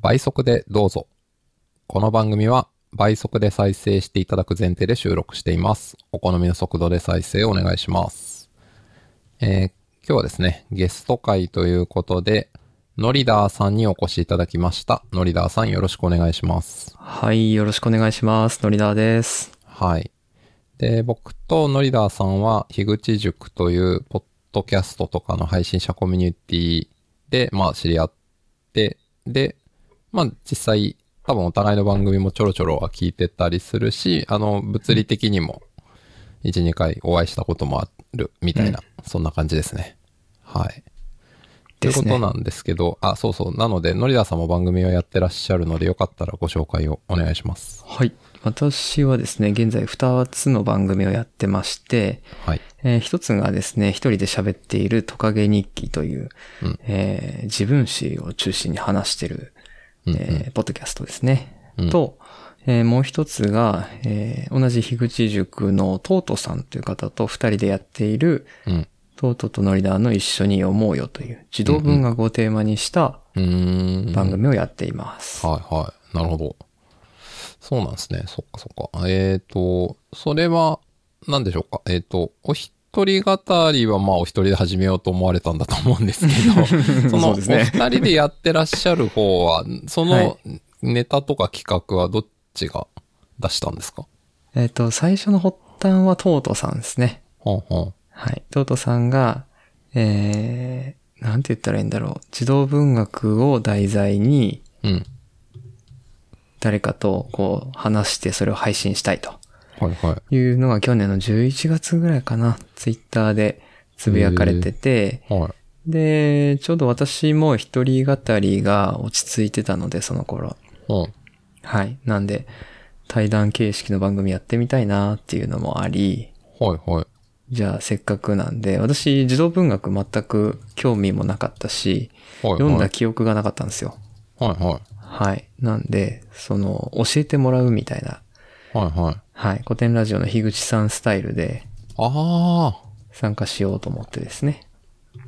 倍速でどうぞ。この番組は倍速で再生していただく前提で収録しています。お好みの速度で再生お願いします。えー今日はですね、ゲスト会ということで、ノリダーさんにお越しいただきました。ノリダーさんよろしくお願いします。はい、よろしくお願いします。のりだーです。はい。で、僕とノリダーさんは、樋口塾という、ポッドキャストとかの配信者コミュニティで、まあ、知り合って、で、まあ、実際、多分お互いの番組もちょろちょろは聞いてたりするし、あの、物理的にも、1、2回お会いしたこともある、みたいな、そんな感じですね。はい。ということなんですけど、あ、そうそう。なので、ノリダーさんも番組をやってらっしゃるので、よかったらご紹介をお願いします。はい。私はですね、現在2つの番組をやってまして、はい。えー一つがですね、一人で喋っているトカゲ日記という、うんえー自分史を中心に話している、うんうんえーポッドキャストですね。うんと、えーもう一つが、えー同じ樋口塾のトートさんという方と二人でやっている、うん。トートとノリダーの一緒に読もうよという児童文学をテーマにしたうーん。番組をやっています。はいはい。なるほど。そうなんですね。そっかそっか。えっ、と、それは、何でしょうか？えっ、と、お一人語りはまあお一人で始めようと思われたんだと思うんですけど、そのお二人でやってらっしゃる方は、そはのネタとか企画はどっちが出したんですか？えっ、と、最初の発端はトートさんですね。ほんほん。はい。トートさんが、えー、なんて言ったらいいんだろう。児童文学を題材にうん。誰かとこう話してそれを配信したいとはいはい。いうのが去年の11月ぐらいかな。ツイッターでつぶやかれてて、はい。で、ちょうど私も一人語りが落ち着いてたので、その頃。うん。はい。なんで、対談形式の番組やってみたいなっていうのもあり、はいはい。じゃあせっかくなんで、私児童文学全く興味もなかったし、はいはい。読んだ記憶がなかったんですよ。はいはい。はい。なんで、その、教えてもらうみたいな、はいはい。はい。古典ラジオの樋口さんスタイルであ参加しようと思ってですね。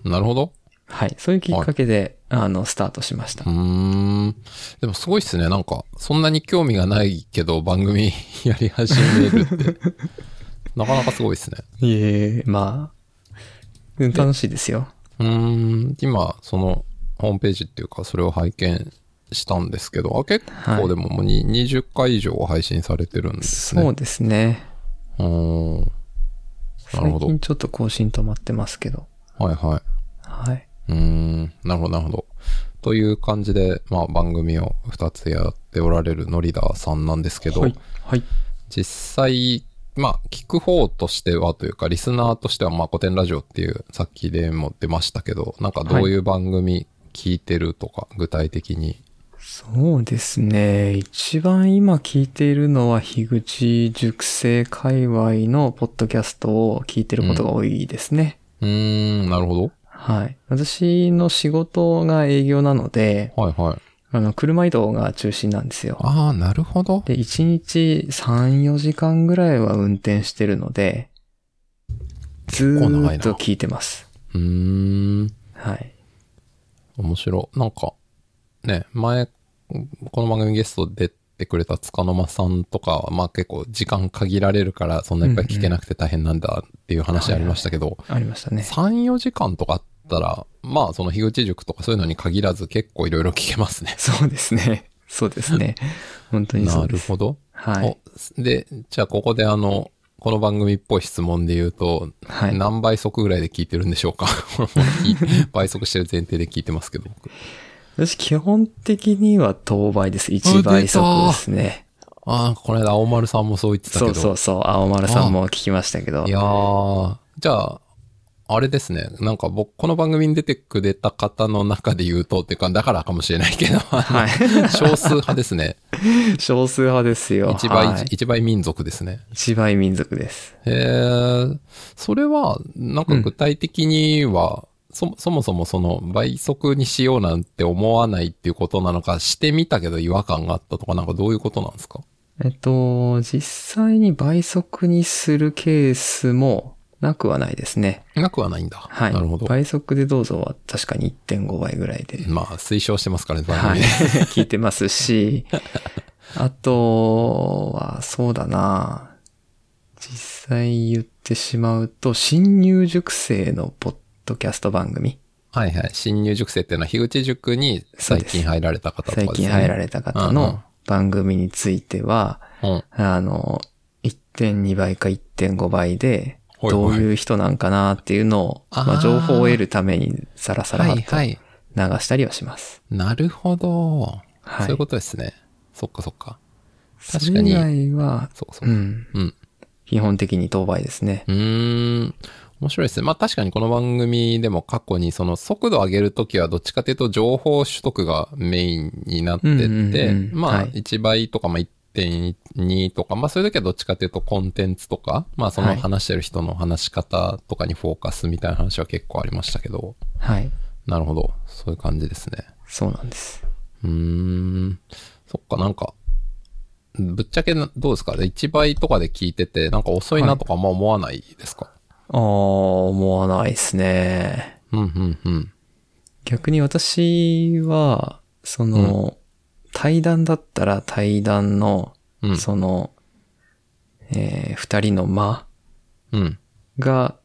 あ、なるほど。はい。そういうきっかけで、あの、スタートしましたう。ーん。でもすごいっすね。なんか、そんなに興味がないけど番組 やり始めるって。なかなかすごいっすね。いえ、まあ、うん楽しいですよ。うーん。今、その、ホームページっていうか、それを拝見したんですけど、あ結はい構でももうに20回以上配信されてるんですね。そうですね。うーん。なる最ほど近ちょっと更新止まってますけど。はいはい。はい。うーん、なるほど、なるほど。という感じで、まあ番組を2つやっておられるノリダーさんなんですけど、はい。はい。実際、まあ聞く方としてはというか、リスナーとしては、まあ古典ラジオっていう、さっきでも出ましたけど、なんかどういう番組聞いてるとか、具体的に。そうですね。一番今聞いているのは、樋口塾生界隈のポッドキャストを聞いてることが多いですね。うーん、なるほど。はい。私の仕事が営業なので、はいはい。あの、車移動が中心なんですよ。ああ、なるほど。で、1日3、4時間ぐらいは運転してるので、ずーっと聞いてます。うーん、はい。面白い。なんか、ね、前、この番組ゲスト出てくれた塚の間さんとかは、まあ結構時間限られるから、そんないっぱい聞けなくて大変なんだっていう話ありましたけど、ありましたね。3、4時間とかあったら、まあその樋口塾とかそういうのに限らず結構いろいろ聞けますね。そうですね。そうですね。本当にそなうです。るほど。はい。おで、じゃあここであの、この番組っぽい質問で言うと、はい。何倍速ぐらいで聞いてるんでしょうか？倍速してる前提で聞いてますけど、僕私基本的には当倍です。1倍速ですね。ああ、この間青丸さんもそう言ってたけど。そうそうそう。青丸さんも聞きましたけどい。やー、じゃあ、あれですね。なんか僕、この番組に出てくれた方の中で言うと、っていうか、だからかもしれないけど、はい。少数派ですね。少数派ですよ。一倍、はい一倍民族ですね。一倍民族です。へえ、それは、なんか具体的には、そ、そもそもその倍速にしようなんて思わないっていうことなのか、してみたけど違和感があったとか、なんかどういうことなんですか？えっと、実際に倍速にするケースもなくはないですね。なくはないんだ。はい。なるほど。倍速でどうぞは確かに1.5倍ぐらいで。まあ、推奨してますからね、番はい。組で。聞いてますし、あとは、そうだな実際言ってしまうと、新入塾生のポッドキャスト番組。はいはい。新入塾生っていうのは、樋口塾に最近入られた方とかですね。最近入られた方の番組については、うん。あの、1.2倍か1.5倍で、どういう人なんかなっていうのを、あーまあ、情報を得るためにさらさらと流いはい。したりはします。なるほど。はいそういうことですね。そっかそっか。確かにそれ以外は、そうそうう。ん、うん。基本的に当倍ですね。うーん。面白いですね。まあ確かにこの番組でも過去にその速度を上げるときはどっちかというと情報取得がメインになってって、うんうんうんまあはい1倍とかまあ1.2とか、まあそういう時はどっちかというとコンテンツとか、まあそのはい話してる人の話し方とかにフォーカスみたいな話は結構ありましたけど、はい。なるほど。そういう感じですね。そうなんです。うーん。そっか、なんか、ぶっちゃけなどうですか ?1 倍とかで聞いてて、なんか遅いなとかあんま思わないですか、ああ、思わないですね。うん、うん、うん。逆に私は、その、対談だったら対談の、うんその、えー二人の間うん。が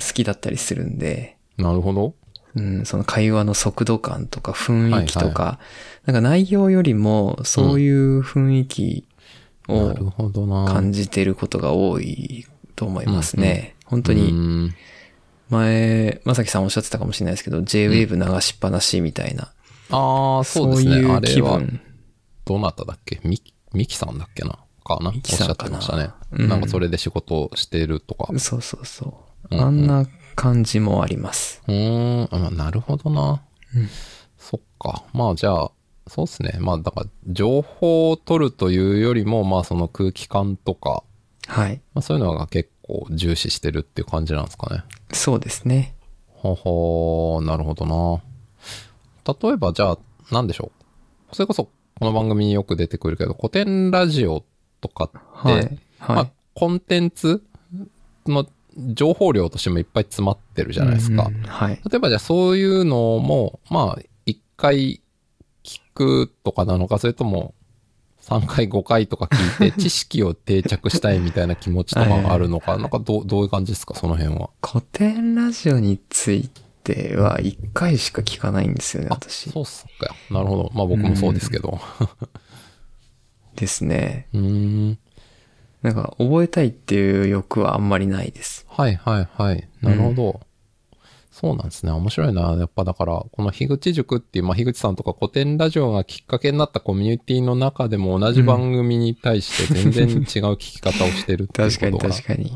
好きだったりするんで、なるほど。うん、その会話の速度感とか雰囲気とか、なんか内容よりもそういう雰囲気を。感じてることが多いと思いますね。本当うに前、まさきさんおっしゃってたかもしれないですけど、J-Wave 流しっぱなしみたいな、ああ、そうですね。いうあれは、気分。どなただっけ？ミキ、ミキさんだっけな？かな？おっしゃってましたね。うんなんかそれで仕事をしてるとか。うそうそうそう。うんうんあんな感じもあります。ーん、あなるほどな。うんそっか。まあじゃあ、そうですね。まあだから、情報を取るというよりも、まあその空気感とか、はい。まあそういうのが結構重視してるっていう感じなんですかね。そうですね。ほほー、なるほどな。例えばじゃあ、なんでしょう。それこそ、この番組によく出てくるけど、古典ラジオとかって、はい。はい。まあ、コンテンツの情報量としてもいっぱい詰まってるじゃないですか。うんうんはい。例えばじゃあそういうのも、まあ、一回聞くとかなのか、それとも、3回5回とか聞いて 知識を定着したいみたいな気持ちとかがあるのか、なんかどう、どういう感じですか、その辺は。古典ラジオについては一回しか聞かないんですよね、あ、私。そうっすか。なるほど。まあ僕もそうですけど。ですね。うーん。なんか覚えたいっていう欲はあんまりないです。はいはいはい。なるほど。そうなんですね。面白いな。やっぱだから、この樋口塾っていう、まあ、樋口さんとか古典ラジオがきっかけになったコミュニティの中でも同じ番組に対して 全然違う聞き方をしてるっていう確かにことが。確かに。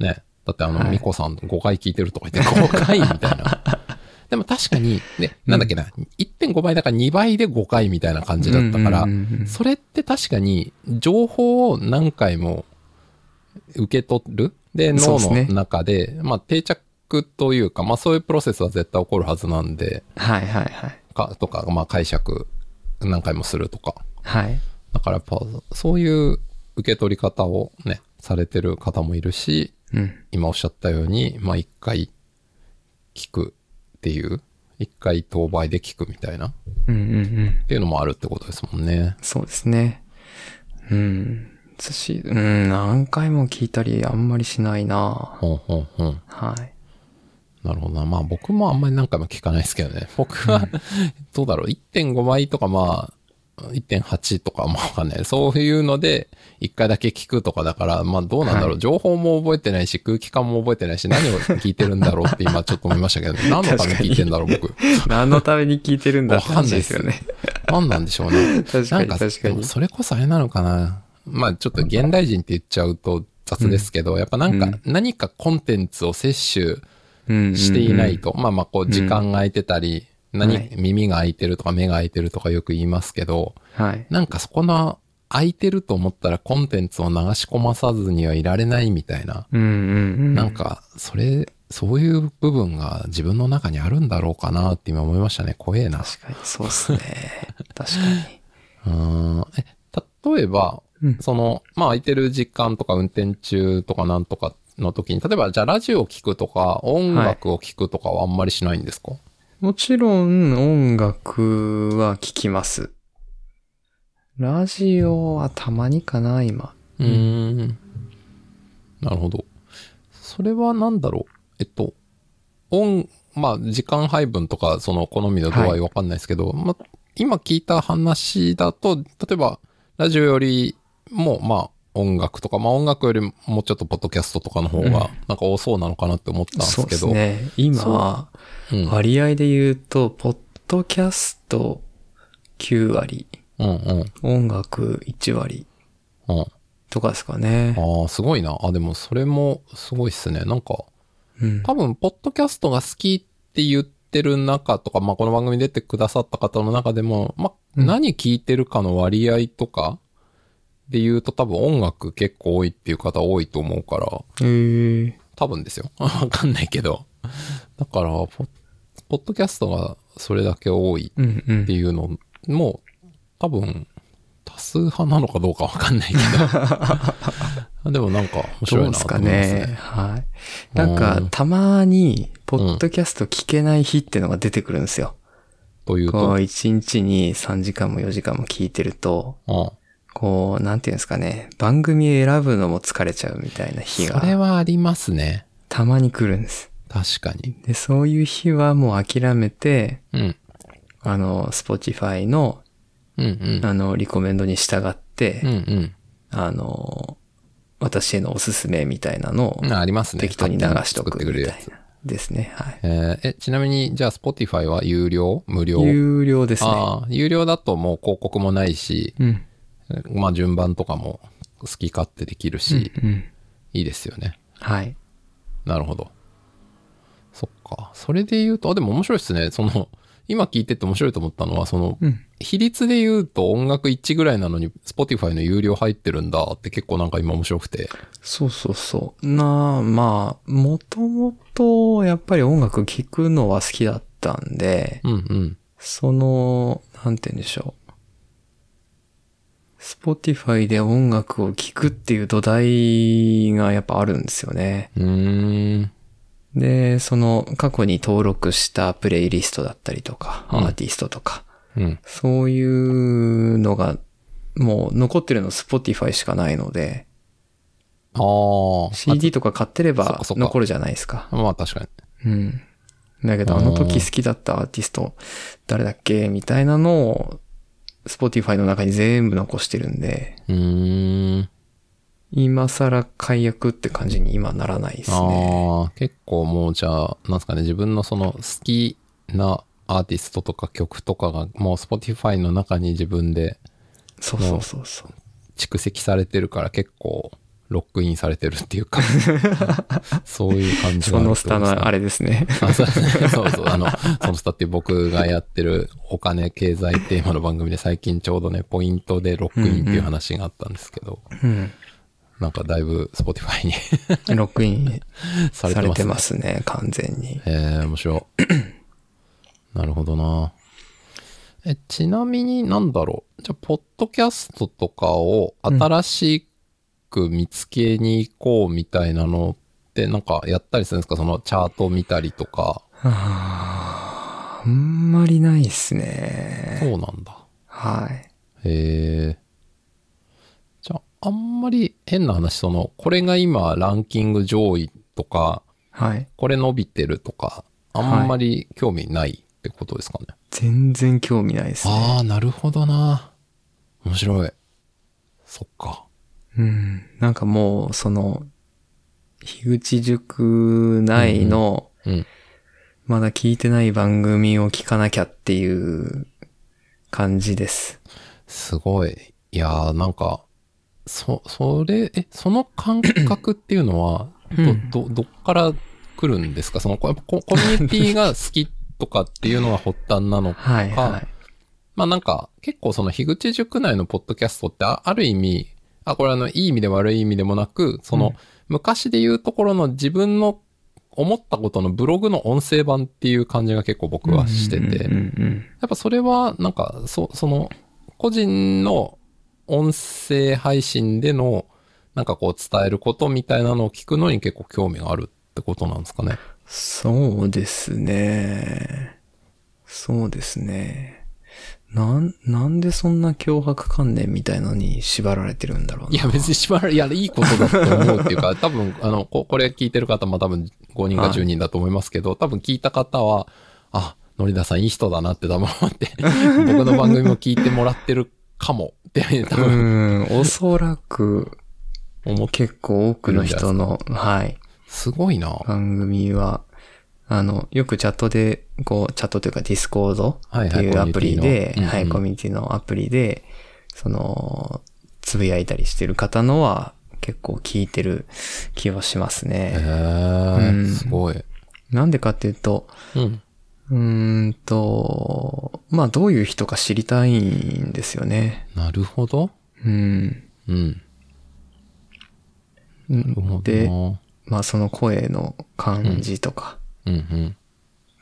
ね。だってあの、はいミコさん5回聞いてるとか言って5回みたいな。でも確かに、ね、なんだっけな、1.5倍だから2倍で5回みたいな感じだったからそれって確かに情報を何回も受け取るで、脳の中で、まあ定着というか、まあそういうプロセスは絶対起こるはずなんで、はいはいはい。か、とか、まあ解釈何回もするとか。はい。だからやっぱ、そういう受け取り方をね、されてる方もいるし、うん。今おっしゃったように、まあ一回聞くっていう、一回当倍で聞くみたいな、っうんうんうん。ていうのもあるってことですもんね。そうですね。うん。私、うん、何回も聞いたりあんまりしないなほんほんほん。はい。なるほどな。まあ僕もあんまり何回も聞かないですけどね。僕は、どうだろう、1.5倍とかまあ、1.8とかまあわかんない。そういうので、一回だけ聞くとかだから、まあどうなんだろう、はい情報も覚えてないし、空気感も覚えてないし、何を聞いてるんだろうって今 ちょっと思いましたけど、何のために聞いてんだろう、僕。何のために聞いてるんだって話ですよね。何なんでしょうね。確かになん確かにでもそれこそあれなのかな。まあちょっと現代人って言っちゃうと雑ですけど、やっぱなんかうん何かコンテンツを摂取うんしていないと、まあまあこう時間が空いてたり、何、はい耳が空いてるとか目が空いてるとかよく言いますけど、はい。なんかそこの空いてると思ったらコンテンツを流し込まさずにはいられないみたいな、うんうんうん。なんかそれ、そういう部分が自分の中にあるんだろうかなって今思いましたね。怖えな。確かにそうっすね。確かに。うーんえ、例えば、うんその、まあ空いてる時間とか運転中とかなんとかの時に、例えばじゃあラジオを聞くとか、音楽を聞くとかはあんまりしないんですか、もちろん音楽は聴きます。ラジオはたまにかな、今。うーん。なるほど。それはなんだろう？えっと、音、まあ、時間配分とか、その好みの度合いわかんないですけど、まあ、今聞いた話だと、例えば、ラジオよりも、まあ、音楽とか、まあ音楽よりもうちょっとポッドキャストとかの方うんが、なんか多そうなのかなって思ったんですそうけど。ですね。今、うん。割合で言うと、ポッドキャスト9割、うんうん。音楽1割うん。とかですかね。ああ、すごいな。あ、でもそれもすごいっすね。なんか、うん。多分、ポッドキャストが好きって言ってる中とか、まあ、この番組に出てくださった方の中でも、まあ、うん何聞いてるかの割合とかで言うと多分音楽結構多いっていう方多いと思うから、えー、多分ですよ。わかんないけど。だから、ポッポッドキャストがそれだけ多いうんうってん。いうのも、多分、多数派なのかどうかわかんないけど。でもなんか面ど白いうなですかと思いますね。ね。はい。なんかうん、たまに、ポッドキャスト聞けない日ってのが出てくるんですよ。という、ことう、1日に3時間も4時間も聞いてると、うん。こう、なんていうんですかね、番組選ぶのも疲れちゃうみたいな日それが、はありますね。たまに来るんです。確かに。で、そういう日はもう諦めて、うん。あの、Spotify の、うんうん。あの、リコメンドに従って、うんうん。あの、私へのおすすめみたいなのをうんありますね。適当に流しとく。みたいな。ですね。はい。えーえ、ちなみに、じゃあ、Spotify は有料？無料？有料ですね。ああ、有料だともう広告もないし、うん。まあ順番とかも好き勝手できるし、うん。いいですよね。はい。なるほど。そっか。それで言うと、あ、でも面白いですね。その、今聞いてて面白いと思ったのは、その、うん。比率で言うと音楽1ぐらいなのに、Spotify の有料入ってるんだって結構なんか今面白くて。そうそうそう。なあ、まあ、もともと、やっぱり音楽聴くのは好きだったんで、うんうん。その、なんて言うんでしょう。Spotify で音楽を聴くっていう土台がやっぱあるんですよね。で、その過去に登録したプレイリストだったりとか、うんアーティストとか、うん。そういうのがもう残ってるの Spotify しかないので、ああ。CD とか買ってれば残るじゃないですか。まあ確かに。うん。だけどあの時好きだったアーティスト誰だっけみたいなのを Spotify の中に全部残してるんで、うーん。今更解約って感じに今ならないですね。ああ、結構もうじゃあ、なんすかね、自分のその好きなアーティストとか曲とかがもう Spotify の中に自分でそうそうそうそう。蓄積されてるから結構ロックインされてるっていうか、そういう感じがそのスタのあれ。れですね。あそうそうそう、あの、そのスタっていう僕がやってるお金経済テーマの番組で最近ちょうどね、ポイントでロックインっていう話があったんですけど、うん。なんかだいぶ Spotify に ロックイン されてますね。されてますね、完全に。えー、面白い。なるほどな。え、ちなみになんだろう。じゃあ、ポッドキャストとかを新しく見つけに行こうみたいなのってなんかやったりするんですか？そのチャート見たりとか。あんまりないっすね。そうなんだ。はい。へえ。じゃあ、あんまり変な話、その、これが今ランキング上位とか、はい。これ伸びてるとか、あんまり興味ないってことですかね？全然興味ないですね。ああ、なるほどな。面白い。そっか。うん。なんかもう、その、樋口塾内の、うん。まだ聞いてない番組を聞かなきゃっていう感じです。すごい。いやー、なんか、そ、それ、え、その感覚っていうのは、うんど、ど、どっから来るんですか？その、こやっぱココミュニティが好きとかっていうのが発端なのか？はい、はい。まあなんか、結構その、樋口塾内のポッドキャストってあ、ある意味、あ、これあの、いい意味で悪い意味でもなく、その、うん昔で言うところの自分の思ったことのブログの音声版っていう感じが結構僕はしてて、やっぱそれは、なんか、そ、その、個人の音声配信でのなんかこう伝えることみたいなのを聞くのに結構興味があるってことなんですかね。そうですね。そうですね。なん、なんでそんな脅迫観念みたいのに縛られてるんだろうな。いや、別に縛られ、いや、いいことだと思うっていうか、多分、あの、ここれ聞いてる方も多分5人か10人だと思いますけど、多分聞いた方は、あ、のりださんいい人だなって多分思って、僕の番組も聞いてもらってるかもって、多う分ん、おそらく結構多くの人の、はい、すごいな。番組は、あの、よくチャットで、こう、チャットというか Discord っていうアプリで、コミュニティのはい、コミュニティのアプリで、その、つぶやいたりしてる方のは結構聞いてる気はしますへね。えうんすごい。なんでかっていうと、うん。うーんと、まあどういう人か知りたいんですよね。なるほど。うん。うん。で、まあその声の感じとか、うんうん。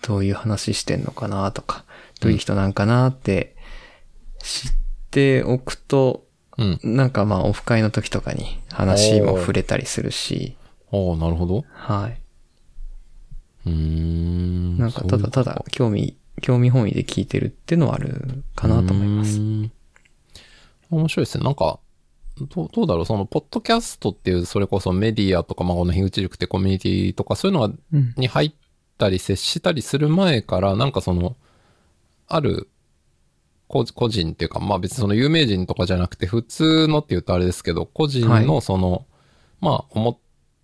どういう話してんのかなとか、どういう人なんかなって知っておくと、うん。なんかまあオフ会の時とかに話も触れたりするし、ああ、なるほど。はい。うーん。なんかただただ興味、興味本位で聞いてるっていうのはあるかなと思います。面白いですね。なんか、どうどうだろうその、ポッドキャストっていう、それこそメディアとか、まあ、この樋口塾ってコミュニティとか、そういうのが、うん。に入ったり接したりする前から、なんかその、ある、個個人っていうか、まあ別にその有名人とかじゃなくて、普通のって言うとあれですけど、個人はのその、まあ思っ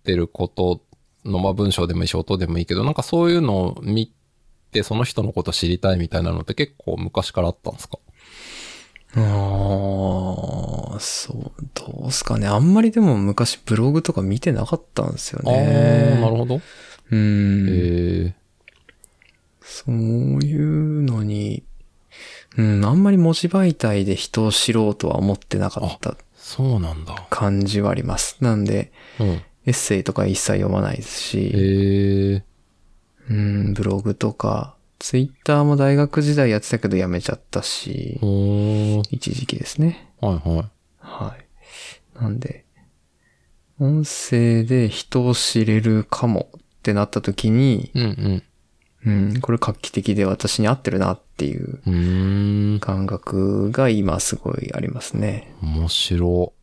てることの、まあ文章でもいいし、音でもいいけど、なんかそういうのを見て、その人のこと知りたいみたいなのって結構昔からあったんですか？ああ、そう、どうすかね。あんまりでも昔ブログとか見てなかったんですよあね。あ、なるほど。うん。ええそういうのに、うん、あんまり文字媒体で人を知ろうとは思ってなかったそうなんだ。感じはあります。なんで、うん。エッセイとか一切読まないですし、ええうん、ブログとか、ツイッターも大学時代やってたけどやめちゃったし。一時期ですね。はいはい。はい。なんで、音声で人を知れるかもってなった時に、うんうん、これ画期的で私に合ってるなっていう。感覚が今すごいありますね。面白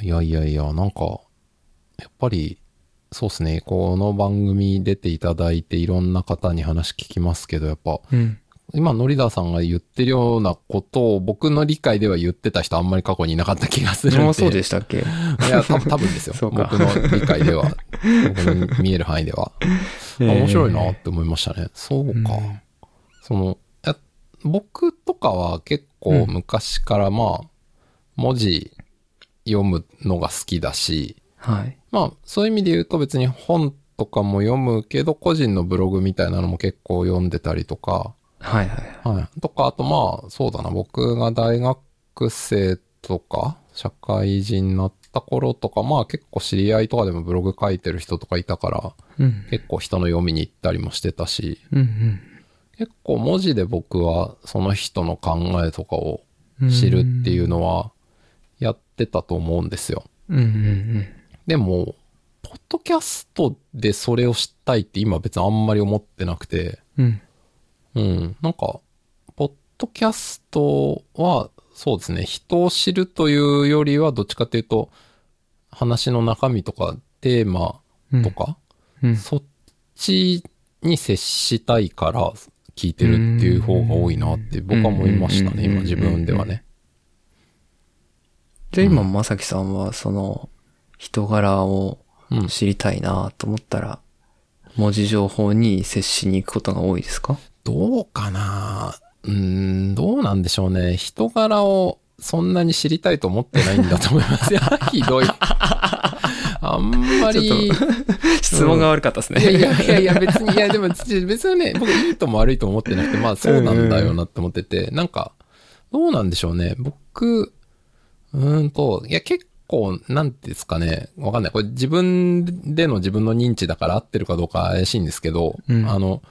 い。いやいやいや、なんか、やっぱり、そうですね。この番組出ていただいていろんな方に話聞きますけど、やっぱ、うん。今、ノリダーさんが言ってるようなことを僕の理解では言ってた人あんまり過去にいなかった気がするんで。そうでしたっけ？いや、多分多分ですよ。そうか僕の理解では。僕の見える範囲では。あ面白いなって思いましたね。そうか。うんその、いや僕とかは結構昔からまあ、文字読むのが好きだし、はい。まあ、そういう意味で言うと別に本とかも読むけど、個人のブログみたいなのも結構読んでたりとか、はいはい。はい。とか、あとまあ、そうだな、僕が大学生とか、社会人になった頃とか、まあ結構知り合いとかでもブログ書いてる人とかいたから、うん。結構人の読みに行ったりもしてたし、うん結構文字で僕はその人の考えとかをうん。知るっていうのはやってたと思うんですよ。うんうんでも、ポッドキャストでそれを知ったいって今別にあんまり思ってなくて、うん。うん。うん、なんか、ポッドキャストは、そうですね、人を知るというよりは、どっちかというと、話の中身とか、テーマとか、うん。そっちに接したいから聞いてるっていう方が多いなって僕は思いましたね、うん今自分ではね。じゃあ今、まさきさんは、その、人柄をうん。知りたいなと思ったら、文字情報に接しに行くことが多いですか？どうかな？うーん、どうなんでしょうね。人柄をそんなに知りたいと思ってないんだと思います。いや、ひどい。あんまり、質問が悪かったですいやいね。やいやいや、別に、いやでも、ち別にね、僕いいとも悪いとも思ってなくて、まあそうなんだよなって思ってて、なんか、どうなんでしょうね。僕、うーんと、いや結構、なんていうんですかね、わかんない。これ自分での自分の認知だから合ってるかどうか怪しいんですけど、うんあの、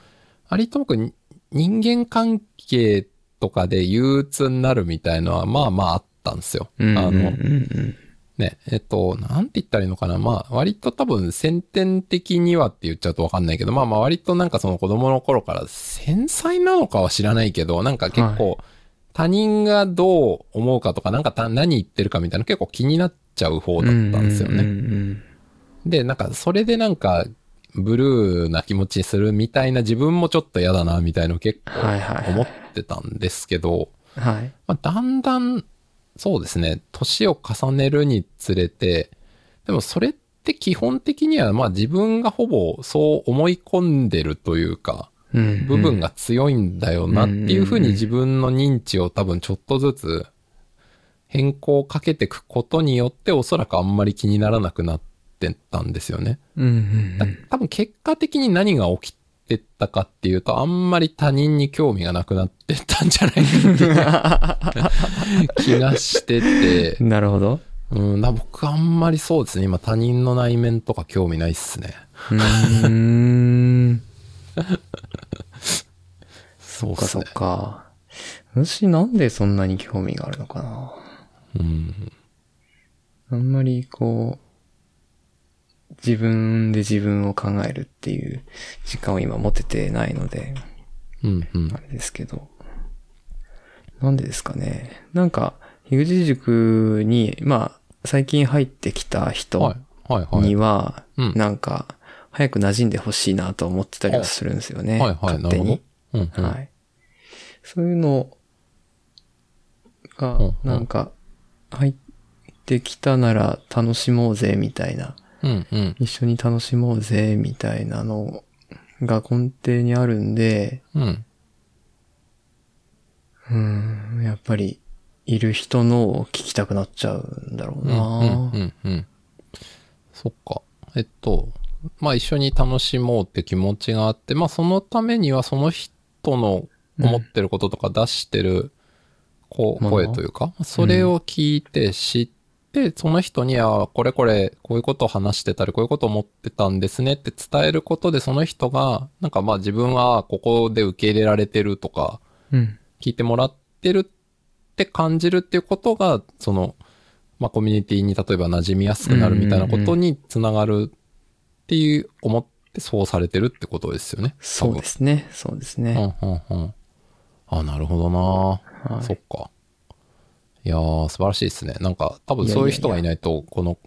割と僕、に人間関係とかで憂鬱になるみたいのは、まあまああったんですよ。うん。あの、うんね、えっと、なんて言ったらいいのかな。まあ、割と多分先天的にはって言っちゃうとわかんないけど、まあまあ割となんかその子供の頃から繊細なのかは知らないけど、なんか結構他人がどう思うかとか、なんかた何言ってるかみたいな結構気になっちゃう方だったんですよね。で、なんかそれでなんかブルーな気持ちするみたいな自分もちょっと嫌だなみたいの結構はいはいはい思ってたんですけど、うん。はい。まあ、だんだん、そうですね、年を重ねるにつれて、でもそれって基本的には、まあ自分がほぼそう思い込んでるというか、うん部分が強いんだよなっていうふうに自分の認知を多分ちょっとずつ変更をかけていくことによっておそらくあんまり気にならなくなってたんですよね。うんうんだ多分結果的に何が起きてったかっていうと、あんまり他人に興味がなくなってったんじゃないかっていう 気がしててう、ん。なるほど。うん、だ僕あんまりそうですね、今他人の内面とか興味ないっすね。うーん。そうかそっ。か。私なんでそんなに興味があるのかな。うん。あんまりこう、自分で自分を考えるっていう時間を今持ててないので、うん、うんあ。れですけど。なんでですかね。なんか、樋口塾に、まあ、最近入ってきた人。には、うんなんか、早く馴染んでほしいなと思ってたりはするんですよね。はい、はい、勝手に。。うん、うん。はい。そういうのがなんか、入ってきたなら楽しもうぜ、みたいな。うん、うん。一緒に楽しもうぜ、みたいなのが根底にあるんで、うん。うん、やっぱり、いる人のを聞きたくなっちゃうんだろううん、な、うん、うん、うん。そっか。えっと、まあ一緒に楽しもうって気持ちがあって、まあそのためにはその人の思ってることとか出してるこう声というか、それを聞いて知って、その人にはこれこれこういうことを話してたりこういうことを思ってたんですねって伝えることでその人がなんかまあ自分はここで受け入れられてるとかうん。聞いてもらってるって感じるっていうことが、その、まあ、コミュニティに例えば馴染みやすくなるみたいなことにつながるっていう思ってそうされてるってことですよね。そうですね。そうですね。うんうんうん。あ、なるほどな、はいそっか。いやー、素晴らしいですね。なんか、多分そういう人がいないと、この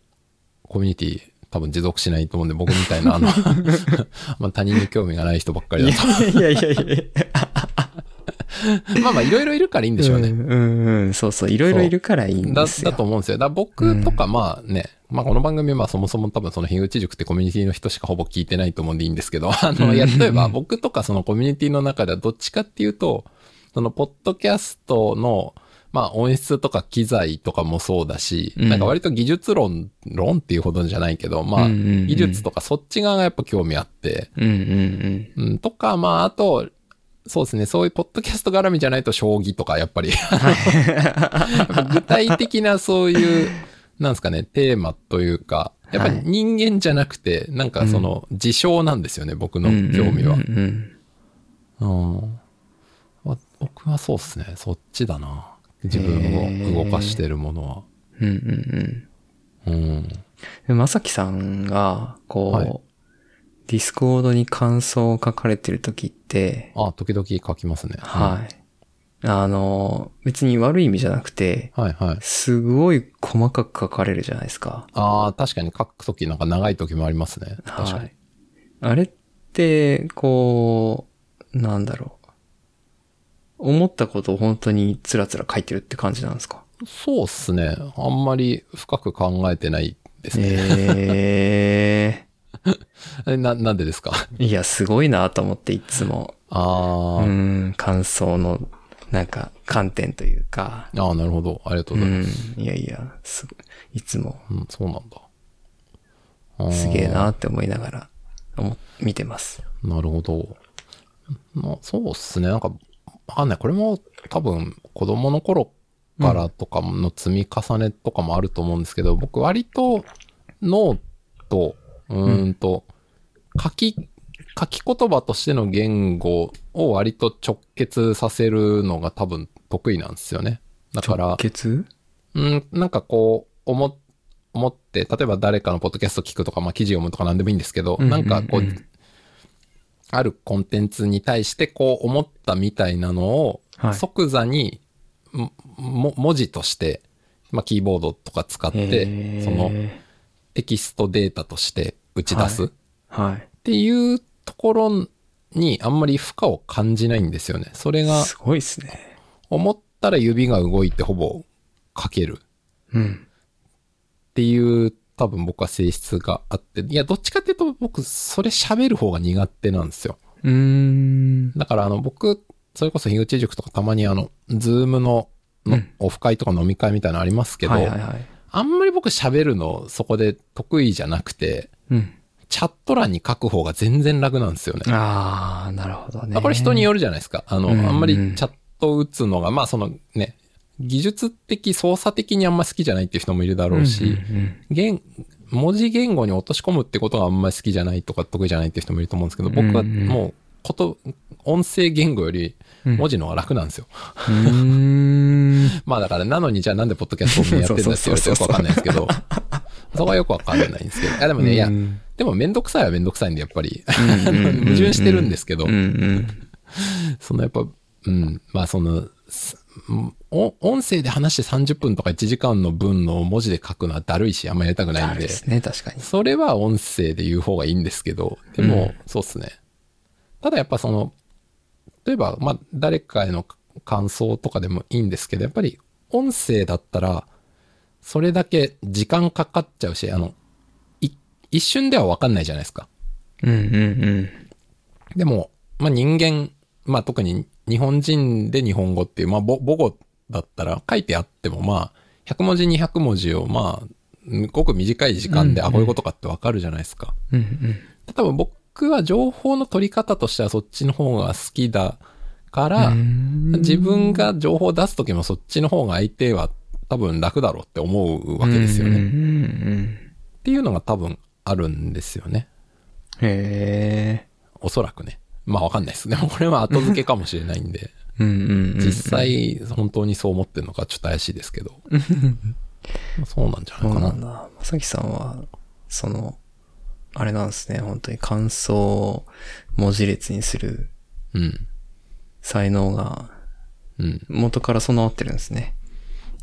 コミュニティ多分持続しないと思うんで、僕みたいな、あの、まあ他人に興味がない人ばっかりだと。いやいやいやいや。まあまあ、いろいろいるからいいんでしょうね。んうんうん。そうそう。いろいろいるからいいんだ、ですよ。だと思うんですよ。だ僕とかまあね、まあこの番組はまあそもそも多分その樋口塾ってコミュニティの人しかほぼ聞いてないと思うんでいいんですけど、あの、例えば僕とかそのコミュニティの中ではどっちかっていうと、そのポッドキャストの、まあ音質とか機材とかもそうだし、うん。なんか割と技術論、論っていうほどじゃないけど、まあ技術とかそっち側がやっぱ興味あって、うんうんうん、とか、まああと、そうですね、そういうポッドキャスト絡みじゃないと将棋とかやっぱり、具体的なそういう、なんですかね、テーマというか、やっぱり人間じゃなくて、なんかその事象なんですよね、僕のうん。興味はうん。僕はそうですね、そっちだな。自分を動かしてるものは。うんうんうんうん。でまさきさんが、こう、はいDiscord に感想を書かれてる時って、あ、時々書きますね。はい。あの、別に悪い意味じゃなくて、はいはい。すごい細かく書かれるじゃないですか。ああ、確かに書くときなんか長いときもありますね。確かに。はい。あれって、こう、なんだろう。思ったことを本当につらつら書いてるって感じなんですか？そうっすね。あんまり深く考えてないですね。ええな、なんでですか？えいや、すごいなと思って、いつも。ああ、うん、感想の、なんか、観点というか。ああ、なるほど。ありがとううございます。ん、いやいや、すいつも、うん、そうなんだ。すげえなって思いながら、思見てます。なるほど。まあ、そうっすね。なんか、わかんない。これも多分子供の頃からとかの積み重ねとかもあると思うんですけど、僕割とノート、うーんと、書き、書き言葉としての言語を割と直結させるのが多分得意なんですよね。だから直、結？うん、なんかこう、思、思って、例えば誰かのポッドキャスト聞くとか、まあ記事読むとか何でもいいんですけど、うんうんうなんんかこう、あるコンテンツに対してこう思ったみたいなのをはい即座に文字として、まあ、キーボードとか使っへてーそのテキストデータとして打ち出すっはい。ていうところにあんまり負荷を感じないんですよね。それがすごいですね。思ったら指が動いてほぼ書けるうん。っていう多分僕は性質があって、いやどっちかっていうと僕それ喋る方が苦手なんですよ。うーん。だからあの僕、それこそ樋口塾とかたまにあの、ズームののうんオフ会とか飲み会みたいなのありますけど、はいはいはい。あんまり僕喋るのそこで得意じゃなくて、うん。チャット欄に書く方が全然楽なんですよね。ああ、なるほどね。これ人によるじゃないですか。あの、うんあんまりチャット打つのが、まあそのね、技術的、操作的にあんま好きじゃないっていう人もいるだろうし、言文字言語に落とし込むってことがあんまり好きじゃないとか得意じゃないっていう人もいると思うんですけど、僕はもう、こと、音声言語よりうん文字の方が楽なんですよ。うん。まあだから、なのにじゃあなんでポッドキャストをやってるんだって言われてよくわかんないですけど、そこはよくわかんないんですけど。いやでもね、いやう、んでもめんどくさいはめんどくさいんで、やっぱり。矛盾してるんですけど。そのやっぱ、うん、まあその、音声で話して30分とか1時間の分の文字で書くのはだるいし、あんまやりたくないんでで、すね、確かに。それは音声で言う方がいいんですけど、でも、うんそうっすね。ただやっぱその、例えば、まあ、誰かへの感想とかでもいいんですけど、やっぱり音声だったら、それだけ時間かかっちゃうし、あの、い一瞬ではわかんないじゃないですか。うんうんうん。でも、まあ、人間、まあ、特に日本人で日本語っていう、まあ、ぼ母語だったら書いてあっても、まあ、100文字200文字を、まあ、ごく短い時間で、うんあ、こういうことかってわかるじゃないですか。うんうん。多分僕は情報の取り方としてはそっちの方が好きだから、自分が情報を出すときもそっちの方が相手は多分楽だろうって思うわけですよね。うんうんうんっていうのが多分あるんですよね。へえ。おそらくね。まあわかんないです。でもこれは後付けかもしれないんで。実際本当にそう思ってるのかちょっと怪しいですけど。まあそうなんじゃなそいうかな。なんだ。まさきさんは、その、あれなんですね、本当に感想を文字列にするうん。才能がうん。元から備わってるんですね。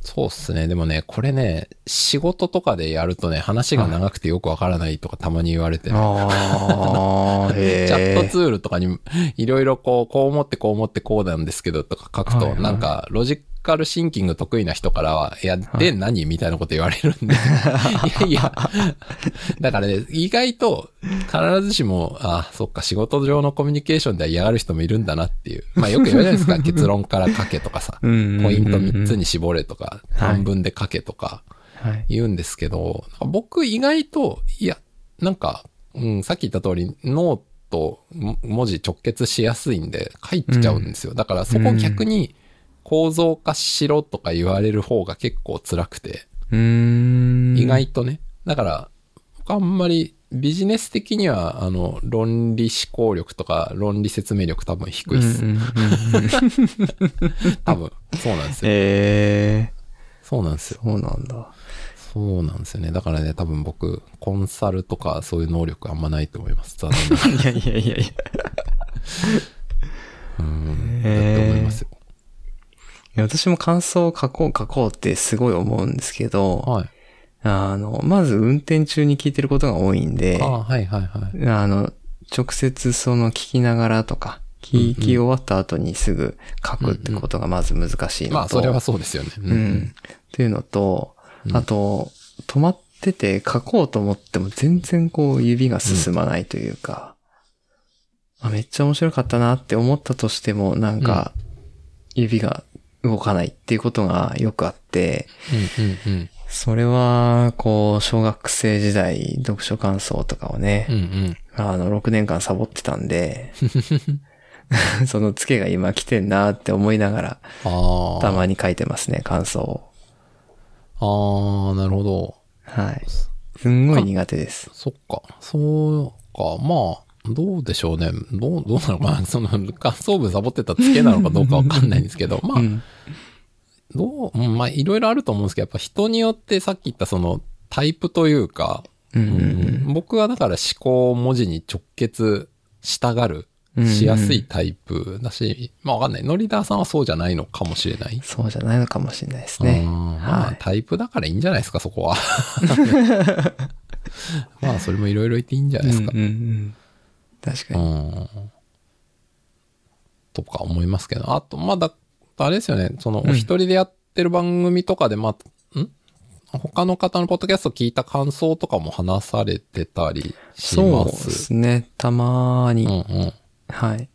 そうっすね。でもね、これね、仕事とかでやるとね、話が長くてよくわからないとかたまに言われて、ああ、へえ。チャットツールとかにいろいろこう、こう思ってこう思ってこうなんですけどとか書くと、はいはいなんかロジカルシンキング得意な人からは、いや、で何みたいなこと言われるんで。いやいや、だからね、意外と必ずしも、あ、そっか、仕事上のコミュニケーションでは嫌がる人もいるんだなっていう。まあよく言われるじゃないですか、結論から書けとかさ、ポうんうんうんうんイント3つに絞れとか、はい半分で書けとか。はい。言うんですけど、僕意外と、いや、なんか、うん、さっき言った通り、脳と、も文字直結しやすいんで、書いちゃうんですよ。だからそこ逆に構造化しろとか言われる方が結構辛くて。意外とね。だから、僕あんまりビジネス的には、あの、論理思考力とか論理説明力多分低いっす。多分。そうなんですよ。へえ。そうなんですよ。そうなんだ。そうなんですよね。だからね、多分僕、コンサルとかそういう能力あんまないと思います。残念いやいやいやいや。うん。だって思いますよ。いや私も感想を書こう書こうってすごい思うんですけど、はい。あの、まず運転中に聞いてることが多いんで、ああ、はいはいはい。あの、直接その聞きながらとか、聞き終わった後にすぐ書くってことがまず難しいのと、まあ、それはそうですよね。ううん。っていうのと、あと、止まってて書こうと思っても全然こう指が進まないというか、あめっちゃ面白かったなって思ったとしても、なんか、指が動かないっていうことがよくあって、うんうんそれは、こう、小学生時代、読書感想とかをねうん。う、んうん。あの、6年間サボってたんで、そのツケが今来てんなって思いながら。たまに書いてますね、感想を。ああ、なるほど。はい。すんごい苦手です。そっか。そうか。まあ、どうでしょうね。どう、どうなのかな。その、感想文サボってたつけなのかどうかわかんないんですけど、まあ、うん。どう、うんまあ、いろいろあると思うんですけど、やっぱ人によってさっき言ったその、タイプというか、うんううんん僕はだから思考を文字に直結したがる、うんしやすいタイプだし、まあわかんない。ノリダーさんはそうじゃないのかもしれない。そうじゃないのかもしれないですね。うんまあはいタイプだからいいんじゃないですか、そこは。まあそれもいろいろ言っていいんじゃないですか。うんうんうん確かうに。ん。とか思いますけど。あと、まだ、あれですよね。その、うんお一人でやってる番組とかで、まあ、ん？他の方のポッドキャスト聞いた感想とかも話されてたりしそうでます。すね。たまに。うんうん。はい。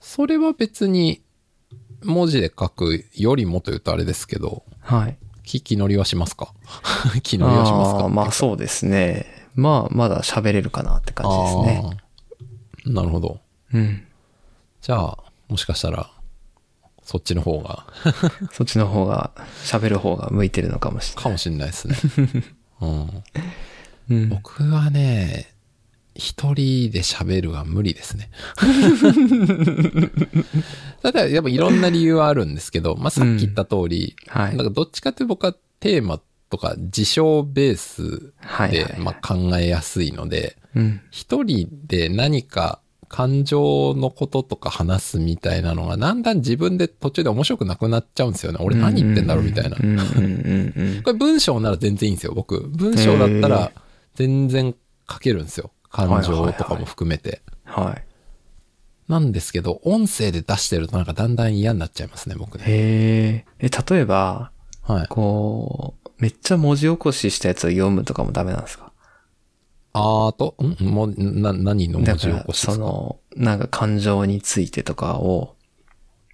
それは別に、文字で書くよりもというとあれですけど、はい。聞き乗りはしますか？気乗りはしますか？まあそうですね。まあ、まだ喋れるかなって感じですね。なるほど。うん。じゃあ、もしかしたら、そっちの方が、そっちの方が、喋る方が向いてるのかもしれない。かもしれないですね。うん。うん。僕はね、一人で喋るは無理ですね。だってやっぱいろんな理由はあるんですけど、まあ、さっき言った通り、はいなんかどっちかっていうと僕はテーマとか事象ベースで、まあ、考えやすいので、うん。一人で何か感情のこととか話すみたいなのが、だんだん自分で途中で面白くなくなっちゃうんですよね。俺何言ってんだろうみたいな。これ文章なら全然いいんですよ、僕。文章だったへら全然書けるんですよ。感情とかも含めて。はい。なんですけど、音声で出してるとなんかだんだん嫌になっちゃいますね、僕ね。へえ。え、例えば、はい。こう、めっちゃ文字起こししたやつを読むとかもダメなんですか？あーと、ん？もう、な、何の文字だから起こすか？その、なんか感情についてとかを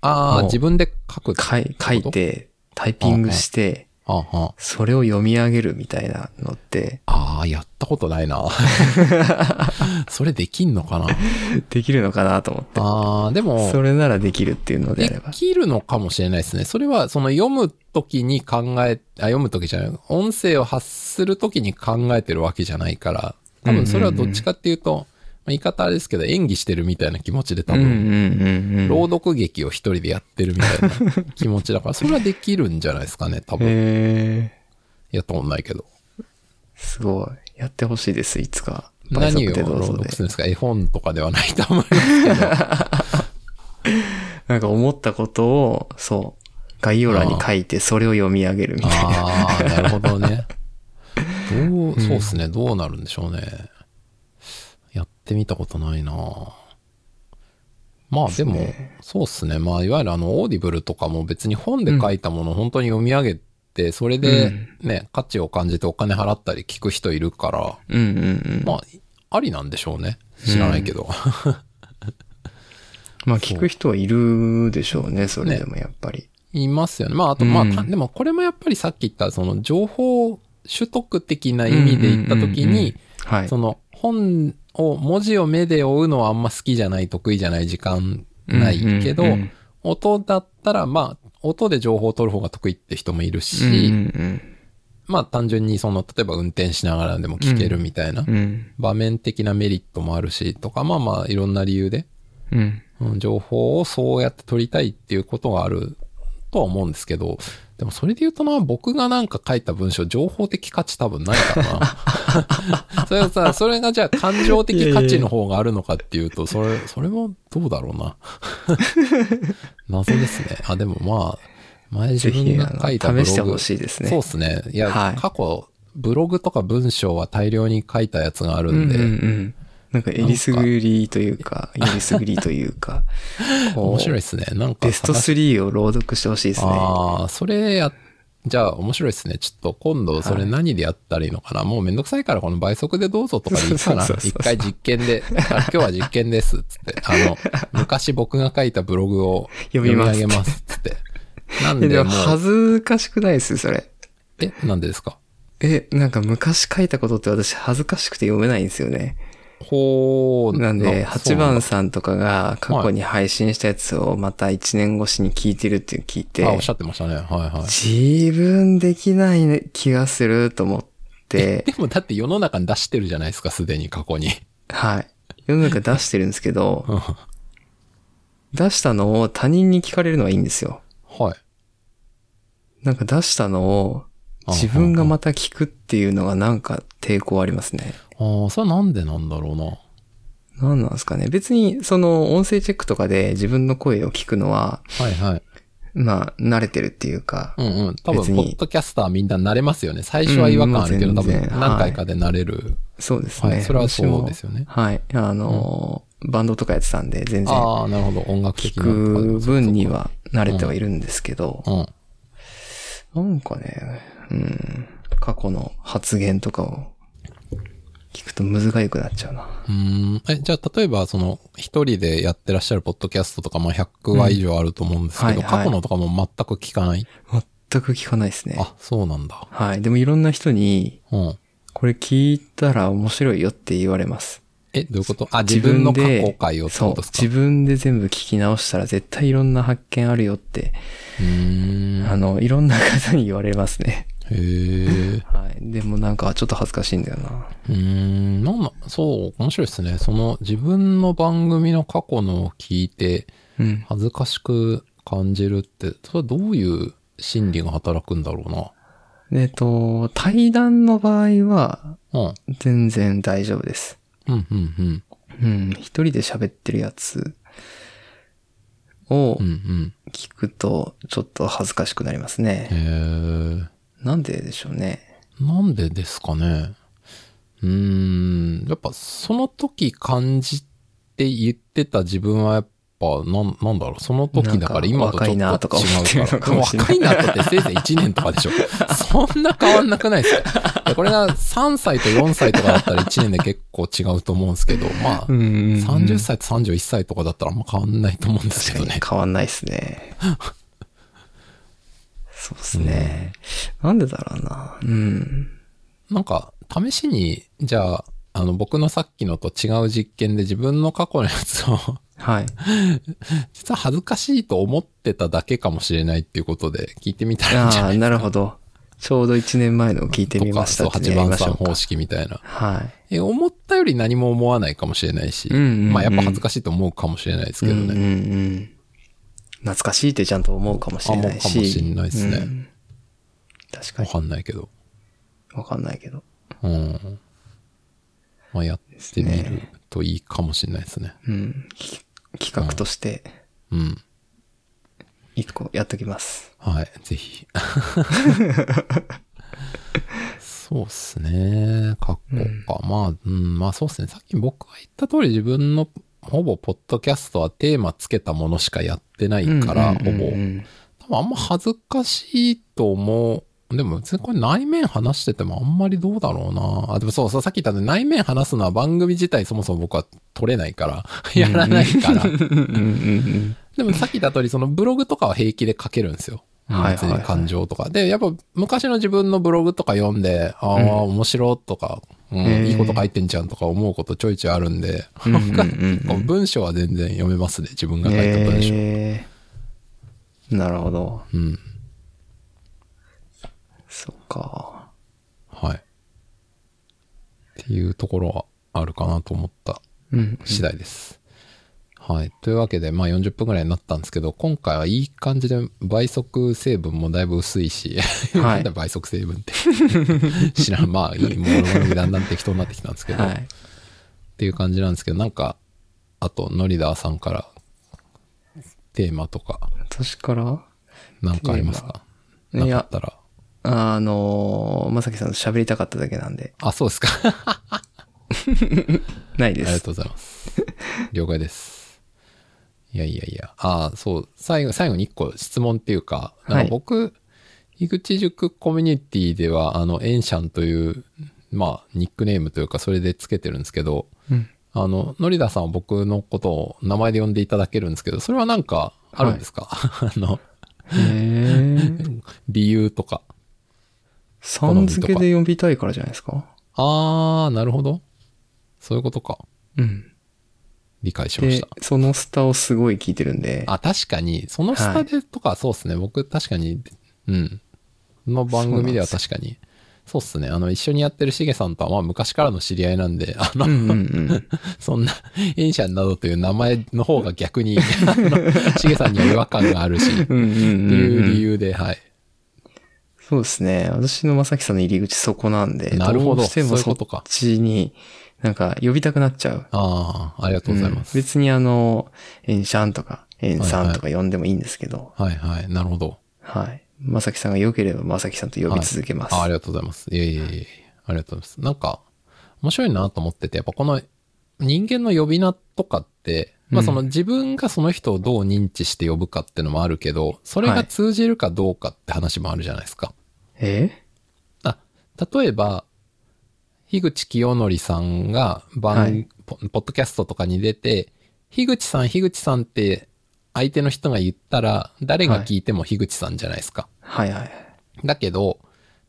ああ、もう自分で書く。書い書い。て、タイピングして、ああ、それを読み上げるみたいなのって、ああ、やったことないな。それできんのかな？できるのかなと思って。ああ、でも、それならできるっていうのであれでば。きるのかもしれないですね。それは、その読むときに考え、あ、読むときじゃない、音声を発するときに考えてるわけじゃないから、多分それはどっちかっていうと、まあ言い方あれですけど、演技してるみたいな気持ちで多分。朗読劇を一人でやってるみたいな気持ちだから、それはできるんじゃないですかね、多分。やったことないけど。すごい。やってほしいです、いつか。何を朗読するんですか？絵本とかではないと思いますけど。なんか思ったことを、そう、概要欄に書いて、それを読み上げるみたいな。ああ、なるほどね。どう、そうですね。どうなるんでしょうね。やってみたことないなまあでも、そうっすね。まあいわゆるあの、 Audible とかも別に本で書いたものを本当に読み上げて、それでね、価値を感じてお金払ったり聞く人いるから。まあ、ありなんでしょうね。知らないけど。まあ聞く人はいるでしょうね、それでもやっぱり。いますよね。まあ、あと、まあ、でもこれもやっぱりさっき言った、その情報取得的な意味で言ったときうんうんうんうんに、はい。その本を、文字を目で追うのはあんま好きじゃない、得意じゃない時間ないけど、音だったら、まあ、音で情報を取る方が得意って人もいるし、まあ単純にその、例えば運転しながらでも聞けるみたいな。場面的なメリットもあるし、とか、まあまあいろんな理由で、情報をそうやって取りたいっていうことがあるとは思うんですけど、でもそれで言うとな、僕がなんか書いた文章、情報的価値多分ないからな。それはさ、それがじゃあ感情的価値の方があるのかっていうと、それ、それもどうだろうな。謎ですね。あ、でもまあ、前自分が書いたブログ。の試してほしいですね。そうですね。いや、はい過去、ブログとか文章は大量に書いたやつがあるんで、うんうんうん。なんか、えりすぐりというか、えりすぐりというか、面白いですね。なんかベスト探し3を朗読してほしいですね。ああ、それや、じゃあ面白いですね。ちょっと今度それ何でやったらいいのかな。もうめんどくさいからこの倍速でどうぞとかでいいかな。一回実験で、あ今日は実験です。つって。あの、昔僕が書いたブログを読み上げます。つって。なんえでもでもう、恥ずかしくないですそれ。え、なんでですか？え、なんか昔書いたことって私恥ずかしくて読めないんですよね。ほー。なんで、そう8番さんとかが過去に配信したやつをまた1年越しに聞いてるって聞いて、あ、おっしゃってましたね。はいはい。自分できない気がすると思って、でもだって世の中に出してるじゃないですか、すでに過去に。はい。世の中出してるんですけど、うん出したのを他人に聞かれるのはいいんですよ。はい。なんか出したのを自分がまた聞くっていうのがなんか抵抗ありますね。ああ、それはなんでなんだろうな。何なんですかね。別に、その音声チェックとかで自分の声を聞くのは、はいはい。まあ、慣れてるっていうか、うんうん。多分、ポッドキャスターみんな慣れますよね。最初は違和感あるけど、多うんもう全然分、何回かで慣れる。そうですね。はい。それはそうですよ。よね。はい。あのー、バンドとかやってたんで、全然ああ、なるほど。音楽的聞な。く分には慣れてはいるんですけど、うん。なんかね、うん、過去の発言とかを聞くとむずがゆくなっちゃうな。うーん。え、じゃあ、例えば、その、一人でやってらっしゃるポッドキャストとか、まあ、100話以上あると思うんですけど、うんはいはい過去のとかも全く聞かない？全く聞かないですね。あ、そうなんだ。はい。でもいろんな人に、うん。これ聞いたら面白いよって言われます。え、どういうこと？あ、自分の過去回をってそうことですか？自分で全部聞き直したら絶対いろんな発見あるよって、うーん。あの、いろんな方に言われますね。へえ。はい。でもなんかちょっと恥ずかしいんだよな。うーん。なんだ、そう、面白いですね。その、自分の番組の過去のを聞いて、うん。恥ずかしく感じるって、それはどういう心理が働くんだろえっと、対談の場合はうな。全然大丈夫です。うん。うん、うん、うん。一人で喋ってるやつをうん。うん、うん。聞くとちょっと恥ずかしくなりますね。へえ。なんででしょうね。なんでですかね。うーん。やっぱその時感じて言ってた自分はやっぱ、なん、なんだろう。その時だから今とちょっと違うか若いなとか 若いなとってせいぜい1年とかでしょ。そんな変わんなくないですかこれが3歳と4歳とかだったら1年で結構違うと思うんですけど、まあ、ん30歳と31歳とかだったらあんま変わんないと思うんですけどね。変わんないっすね。そうっすね。なんでだろうな。うん。なんか、試しに、じゃあ、あの、僕のさっきのと違う実験で自分の過去のやつを、はい。実は恥ずかしいと思ってただけかもしれないっていうことで聞いてみたらいいんじゃああ、ないなるほど。ちょうど1年前のを聞いてみとか、そう、ましたって8やり番さん方。式みたいな。はい。え、思ったより何も思わないかもしれないし、うんうんうんまあやっぱ恥ずかしいと思うかもしれないですけどね。うんうんうん。懐かしいってちゃんと思うかもしれないし。あ思うかもしれないですねうん確かわに。かんないけど。わかんないけど。うん。まあやってみるといいかもしれないですね。うん。き企画として、うん。一個やっときます。はい、ぜひ。そうっすね。過去か。まあ、うん、まあそうっすね。さっき僕が言った通り自分のほぼポッドキャストはテーマつけたものしかやってないから、ほぼ。多分あんま恥ずかしいと思う。でも別にこれ内面話しててもあんまりどうだろうな。あ、でもそうそう、さっき言ったね、内面話すのは番組自体そもそも僕は撮れないから、やらないから。でもさっき言った通り、そのブログとかは平気で書けるんですよ。はい別に感情とか。で、やっぱ昔の自分のブログとか読んで、ああ、面白いとか、うんいいこと書いてんじゃんとか思うことちょいちょいあるんで、文章は全然読めますね、自分が書いた文章。えー、なるほど。うん。そうか。はい。っていうところはあるかなと思ったうん。次第です。はい。というわけで、まあ40分くらいになったんですけど、今回はいい感じで倍速成分もだいぶ薄いし、はい なんだ倍速成分って。知らん。まあいい、もう俺もだんだん適当になってきたんですけど、っはい。ていう感じなんですけど、なんか、あと、ノリダーさんからテーマとか、私から？なんかありますか？なかったら。あのー、まさきさんと喋りたかっただけなんで、あ、そうですか。あ ないです。りがとうございます。了解です。いやいやいや。ああ、そう。最後、最後に一個質問っていうか、なんか僕、樋口塾コミュニティでは、あの、エンシャンという、まあ、ニックネームというか、それでつけてるんですけど、うん。あの、ノリダさんは僕のことを名前で呼んでいただけるんですけど、それはなんかあるんですか、あの、へー。理由とか。さん付けで呼びたいからじゃないですか？あー、なるほど。そういうことか。うん。理解しましでた。、そのスタをすごい聞いてるんで、あ、確かに、その下でとか、そうっすね。僕、確かに、うん。の番組では確かに、そうっすね。あの、一緒にやってるしげさんとは、まあ、昔からの知り合いなんで、あの、うんうんうん。そんな、エンシャンなどという名前の方が逆に、しげさんには違和感があるし、って。いう理由で、はい。そうですね。私のまさきさんの入り口そこなんで、なるほどどうしてもそうっちに、なんか呼びたくなっちゃう。ああ、ありがとうございます。うん別にあの、エンシャンとか、エンさんとか呼んでもいいんですけど、はいはい。なるほど。はい。まさきさんが良ければまさきさんと呼び続けます。あありがとうございます。いえいえいえ。ありがとうございます。なんか、面白いなと思ってて、やっぱこの人間の呼び名とかって、まあうんその自分がその人をどう認知して呼ぶかってのもあるけど、それが通じるかどうかって話もあるじゃないですか。え？あ、例えば、樋口清則さんが番、はい。ポポッドキャストとかに出て、樋口さん、樋口さんって相手の人が言ったら、誰が聞いても樋口さんじゃないですか。はい。はい。だけど、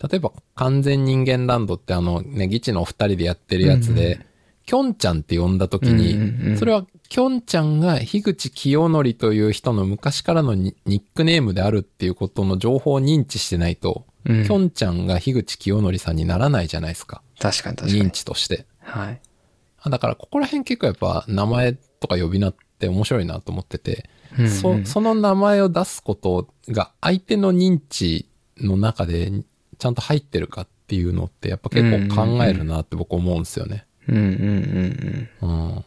例えば完全人間ランドってあのね、ギチのお二人でやってるやつで、うんきょんちゃんって呼んだ時に、それはきょんちゃんが樋口清則という人の昔からのニニックネームであるっていうことの情報を認知してないと、うんきょんちゃんが樋口清則さんにならないじゃないですか。確かに確か認に。知として。はい。あだからここら辺結構やっぱ名前とか呼び名って面白いなと思ってて、うんうんそその名前を出すことが相手の認知の中でちゃんと入ってるかっていうのってやっぱ結構考えるなって僕思うんですよね。うんうんうんうん。うん。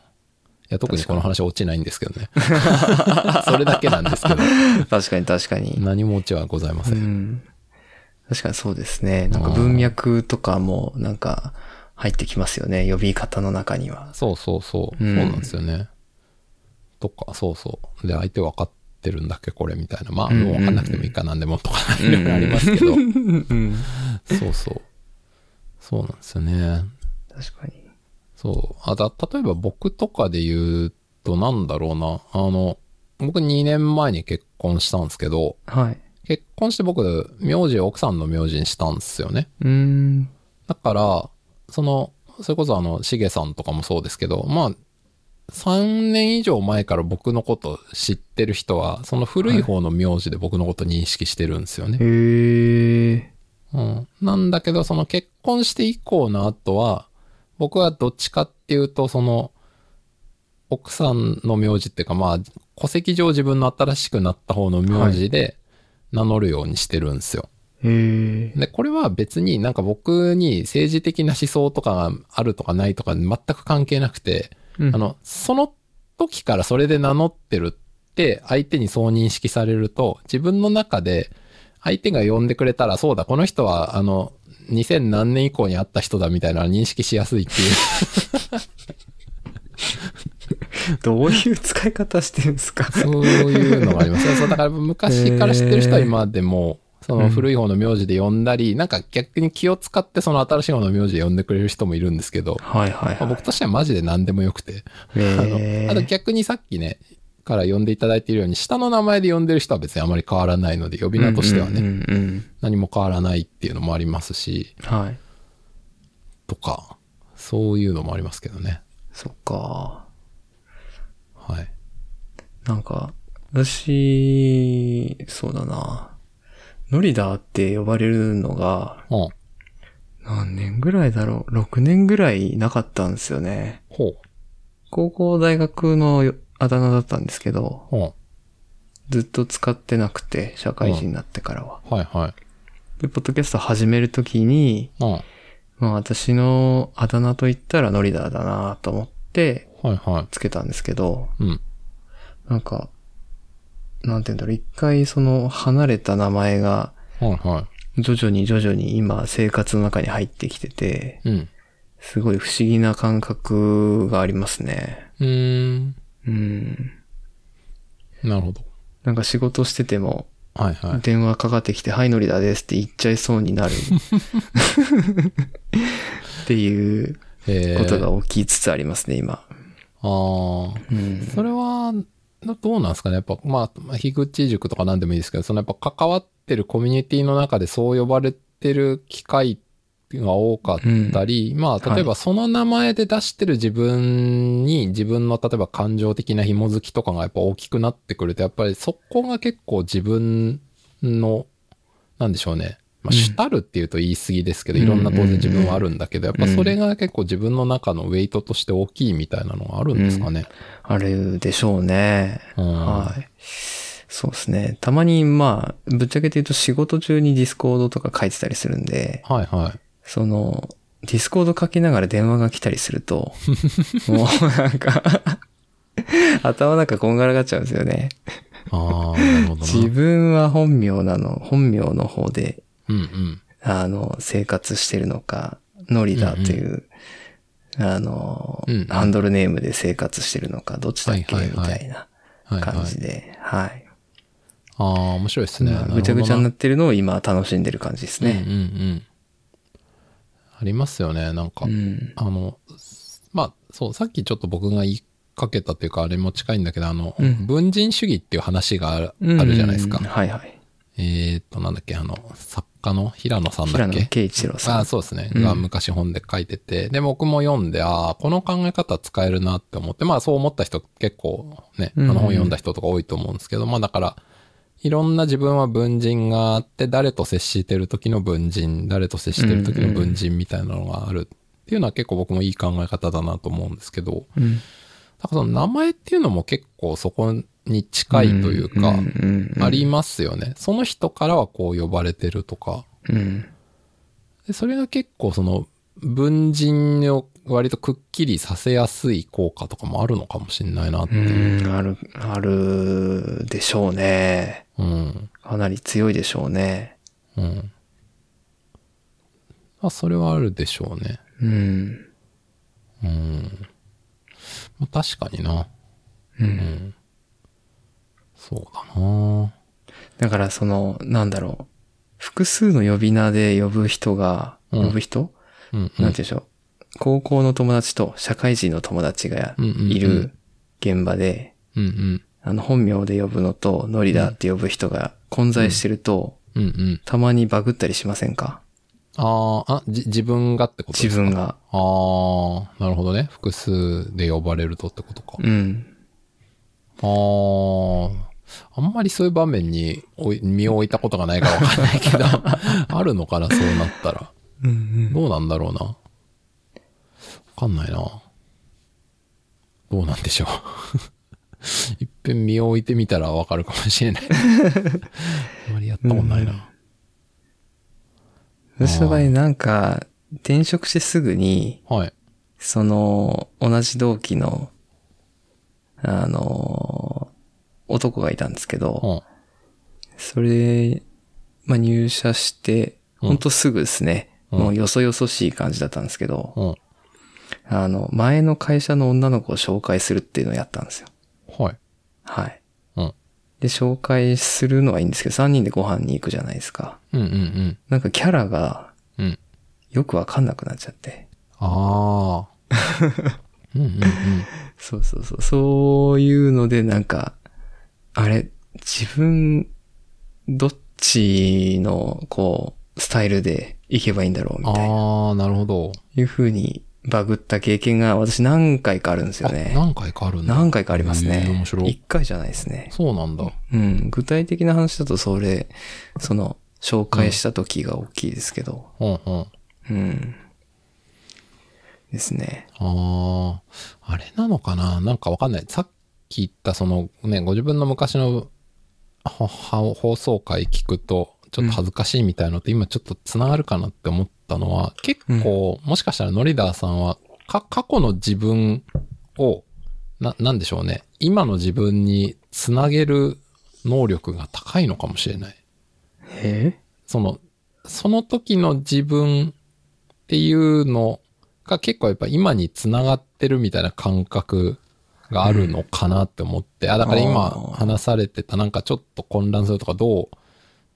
いや、特にこの話落ちないんですけどね。それだけなんですけど、確かに確かに。何も落ちはございませ。うんん。確かにそうですね。なんか文脈とかもなんか入ってきますよね。呼び方の中には。そうそうそう。うんそうなんですよね。とか、そうそう。で、相手分かってるんだっけ、これみたいな。まあ、もう分かんなくてもいいかなんでもとか、いろいろありますけど。うん。そうそう。そうなんですよね。確かに。そう。あ、だ、例えば僕とかで言うと、なんだろうな。あの、僕2年前に結婚したんですけど、はい。結婚して僕、名字を奥さんの名字にしたんですよね。うーん。だから、その、それこそあの、しげさんとかもそうですけど、まあ、3年以上前から僕のこと知ってる人は、その古い方の名字で僕のこと認識してるんですよね。へえ。うん。なんだけど、その結婚して以降の後は、僕はどっちかっていうと、その、奥さんの名字っていうか、まあ、戸籍上自分の新しくなった方の名字で名乗るようにしてるんですよ。へえ。で、これは別になんか僕に政治的な思想とかがあるとかないとか全く関係なくて、うんあの、その時からそれで名乗ってるって相手にそう認識されると、自分の中で相手が呼んでくれたら、そうだ、この人はあの、2000何年以降に会った人だみたいな認識しやすいっていう。どういう使い方してるんですか？そういうのがありますね。そう、だから昔から知ってる人は今でも、その古い方の名字で呼んだり、なんか逆に気を使ってその新しい方の名字で呼んでくれる人もいるんですけど、はいはいまあ、はい。僕としてはマジで何でもよくて。あへの、あとえ。逆にさっきね、から呼んでいただいているように、下の名前で呼んでる人は別にあまり変わらないので、呼び名としてはね、うんうんうん何も変わらないっていうのもありますし、うん。はい。とか、そういうのもありますけどね。そっか。はい。なんか、私、そうだな。ノリダーって呼ばれるのが、うん。何年ぐらいだろう ?6 年ぐらいなかったんですよね。ほ高校大学のよあだ名だったんですけど、う。ほずっと使ってなくて、社会人になってからは。う。はいはい。で、ポッドキャスト始めるときに、うん。はまあ私のあだ名と言ったらノリダーだなと思っていはつけたんですけど、い。うん。なんか、なんて言うんだろう、一回その離れた名前がはいはい。徐々に徐々に今生活の中に入ってきてて、うん。すごい不思議な感覚がありますね。うーん。うん。なるほど。なんか仕事してても、はいはい。電話かかってきて、はい、ノリダーですって言っちゃいそうになる。っていうえことが起きつつありますね、今。ああ。うん。それは、どうなんですかね？やっぱ、まあ、樋口塾とか何でもいいですけど、そのやっぱ関わってるコミュニティの中でそう呼ばれてる機会が多かったり、まあ、例えばその名前で出してる自分に自分の例えば感情的な紐づきとかがやっぱ大きくなってくると、やっぱりそこが結構自分の、なんでしょうね。まあ、うん主たるっていうと言い過ぎですけど、いろんな当然自分はあるんだけど、やっぱそれが結構自分の中のウェイトとして大きいみたいなのがあるんですかね。あるでしょうね。うんはい。そうですね。たまに、まあ、ぶっちゃけて言うと仕事中に Discordとか書いてたりするんで、はいはい。その、 Discord書きながら電話が来たりすると、もうなんか、頭の中こんがらがっちゃうんですよね。ああ、なるほど自な。分は本名なの、本名の方で、うんうん。あの、生活してるのか、ノリダという、あの、うんうんハンドルネームで生活してるのか、どっちだっけ、はいはいはいみたいなはい感はい。じで、はい。ああ、面白いですね。まあぐちゃぐちゃになっってるのを今楽しんでる感じですね。うんうんうん。ありますよね。なんか、うん。あの、まあ、そう、さっきちょっと僕が言いかけたというか、あれも近いんだけど、あの、うん文人主義っていう話があるあるじゃないですかうん。はいはい。えーっと、なんだっけ、あの、作家の平野さんだ平野っけ慶一郎さん。あそうですね。うんが昔本で書いてて、で、僕も読んで、ああ、この考え方使えるなって思って、まあそう思った人結構ね、あうんの本読んだ人とか多いと思うんですけど、まあだから、いろんな自分は文人があって、誰と接してる時の文人、誰と接してる時の文人みたいなのがあるっていうのは結構僕もいい考え方だなと思うんですけど、うん。だからその名前っていうのも結構そこに近いというか、ありますよね。その人からはこう呼ばれてるとか、うん。でそれが結構その文人を割とくっきりさせやすい効果とかもあるのかもしれないなってういう。ん、ある、あるでしょうね。うん。かなり強いでしょうね。うん。まあ、それはあるでしょうね。うん。うん。まあ、確かにな。う。うんん。そうだなだからその、なんだろう。複数の呼び名で呼ぶ人が、うん呼ぶ人、うん、うん。なんて言うんでしょう。高校の友達と社会人の友達がいる現場で、うんうん。あの本名で呼ぶのとノリダって呼ぶ人が混在してると、うんうん。たまにバグったりしませんか？ああ、あ、じ、自分がってことですか？自分。が。ああ、なるほどね。複数で呼ばれるとってことか。うん。ああ、あんまりそういう場面に身を置いたことがないからわかんないけど、あるのかな、そうなったら。うんどうなんだろうな。わかんないな。どうなんでしょう。い っぺん身を置いてみたらわかるかもしれない。あまりやったことないな。私の場合なんか、転職してすぐに、はい。その、同じ同期の、あの、男がいたんですけど、うん。それ、まあ、入社して、うんほんとすぐですね、うんもうよそよそしい感じだったんですけど、うん。あの、前の会社の女の子を紹介するっていうのをやったんですよ。はい。はい。うん。で、紹介するのはいいんですけど、3人でご飯に行くじゃないですか。うんうんうん。なんかキャラがうん。よくわかんなくなっちゃって。ああ。うんうんうん。そうそうそう。そういうので、なんか、あれ、自分、どっちの、こう、スタイルで行けばいいんだろう、みたいな。ああ、なるほど。いう風にバグった経験が私何回かあるんですよあね。何回かあるんだ。何回かありますへー面ね。白い。一回じゃないですね。そうなんだ。うん。具体的な話だとそれ、その、紹介した時が大きいですけど。うんうん。うん。ですね。ああ、あれなのかな？なんかわかんない。さっき言ったそのね、ご自分の昔の放送回聞くと、ちょっと恥ずかしいみたいなのって今ちょっと繋がるかなって思ったのは、結構、もしかしたらノリダーさんは、か、過去の自分を、な、なんでしょうね。今の自分につなげる能力が高いのかもしれない。えその、その時の自分っていうのが結構やっぱ今に繋がってるみたいな感覚があるのかなって思って、あ、だから今話されてたなんかちょっと混乱するとかどう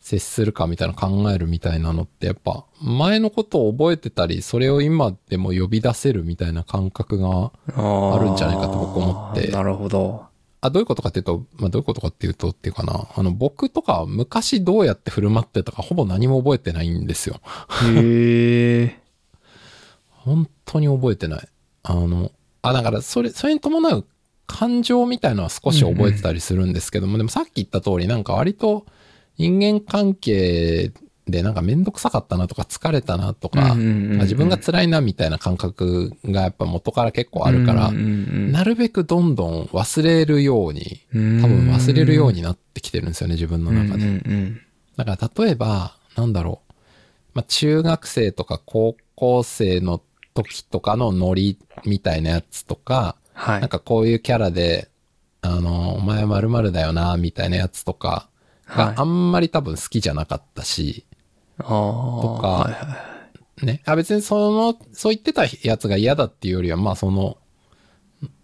接するかみたいな考えるみたいなのってやっぱ前のことを覚えてたり、それを今でも呼び出せるみたいな感覚が、ああるんじゃないかと僕思ってなるほど。あ、どういうことかっていうと、まあどういうことかっていうとっていうかな、あの僕とかは昔どうやって振る舞ってたかほぼ何も覚えてないんですよ。へえ。本当に覚えてない。あの、あ、だから、それ、それに伴う感情みたいのは少し覚えてたりするんですけども、でもさっき言った通り、なんか割と人間関係でなんかめんどくさかったなとか疲れたなとか、自分が辛いなみたいな感覚がやっぱ元から結構あるから、なるべくどんどん忘れるように、うん多分忘れるようになってきてるんですよね、自分の中で。だから例えば、なんだろう。まあ、中学生とか高校生の時とかのノリみたいなやつとか、はい。なんかこういうキャラで、あの、お前〇〇だよな、みたいなやつとかはいがあんまり多分好きじゃなかったし、ああ。とかはいはいね。あ、別にその、そう言ってたやつが嫌だっていうよりは、まあその、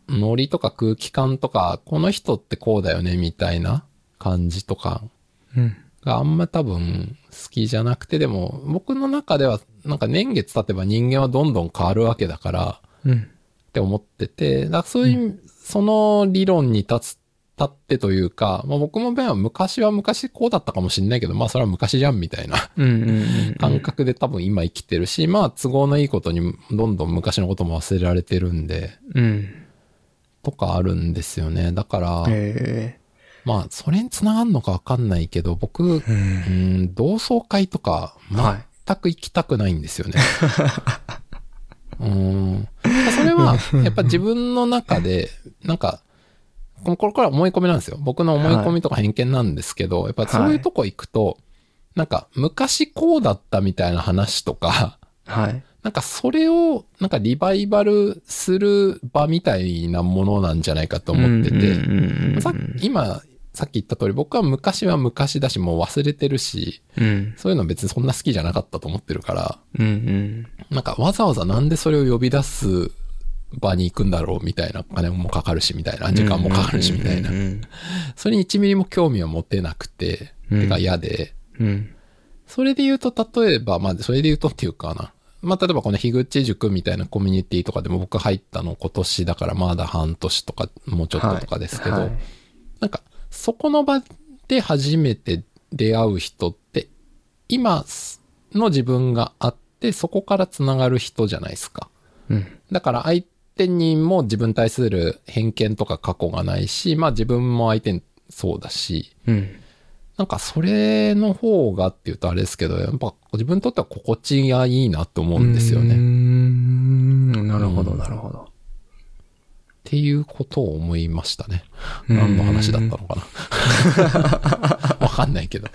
ノリとか空気感とか、この人ってこうだよね、みたいな感じとかうん。があんま多分好きじゃなくて、でも僕の中ではなんか年月経てば人間はどんどん変わるわけだからうん。って思ってて、だからそういう、その理論に立つ、立ってというか、まあ僕もは昔は昔こうだったかもしんないけど、まあそれは昔じゃんみたいな。感覚で多分今生きてるし、まあ都合のいいことにどんどん昔のことも忘れられてるんで、うん。とかあるんですよね。だから、えまあそれにつながるのかわかんないけど、僕、え。うん。うん、同窓会とか、はい全く行きたくないんですよね。うん。それは、やっぱ自分の中で、なんか、ここれから思い込みなんですよ。僕の思い込みとか偏見なんですけど、やっぱそういうとこ行くと、なんか、昔こうだったみたいな話とか、はい。なんかそれを、なんかリバイバルする場みたいなものなんじゃないかと思ってて、さ今、さっき言った通り、僕は昔は昔だし、もう忘れてるし、うん。そういうの別にそんな好きじゃなかったと思ってるから、うんうん。なんかわざわざなんでそれを呼び出す場に行くんだろうみたいな、金もかかるしみたいな、時間もかかるしみたいなう。んそれに1ミリも興味は持てなくて、うんてか嫌で。それで言うと、例えば、まあ、それで言うとっていうかな。まあ、例えばこの樋口塾みたいなコミュニティとかでも僕入ったの今年だからまだ半年とかもうちょっととかですけど、はいはいなんか、そこの場で初めて出会う人って、今の自分があって、そこから繋がる人じゃないですか。うん。だから相手にも自分に対する偏見とか過去がないし、まあ自分も相手にそうだし、うん。なんかそれの方がっていうとあれですけど、やっぱ自分にとっては心地がいいなと思うんですようーね。っん。なるほど、うんなるほど。ていうことを思いましたね。うん何の話だったのかな。わかんないけど。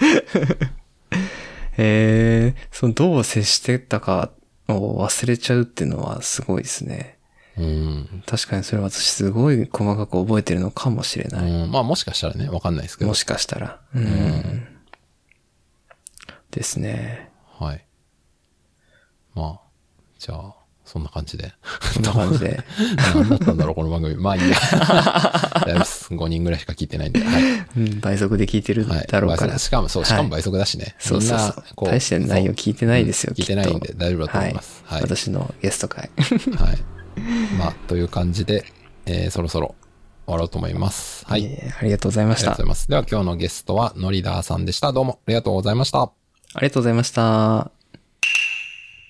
ええそのどう接してたかを忘れちゃうっていうのはすごいですね。うん。確かにそれ私すごい細かく覚えてるのかもしれない。うん、まあもしかしたらね、わかんないですけども。しかしたら。うん。ですね。はい。まあ、じゃあ、そんな感じで。こんな感じで。何だったんだろう、この番組。まあいいや。大丈夫です。5人ぐらいしか聞いてないんで。はい。うん、倍速で聞いてるはい。だろうから。倍速しかも、そう、しかも倍速だしね。そうそうそうみんなこ大して内容聞いてないですよそう聞いてないんで大丈夫だと思います。はい。私のゲスト会。はい。まあ、という感じで、えーそろそろ終わろうと思います。はい。えーありがとうございましたありがとうござい。ます。では今日のゲストはノリダーさんでした。どうもありがとうございました。ありがとうございました。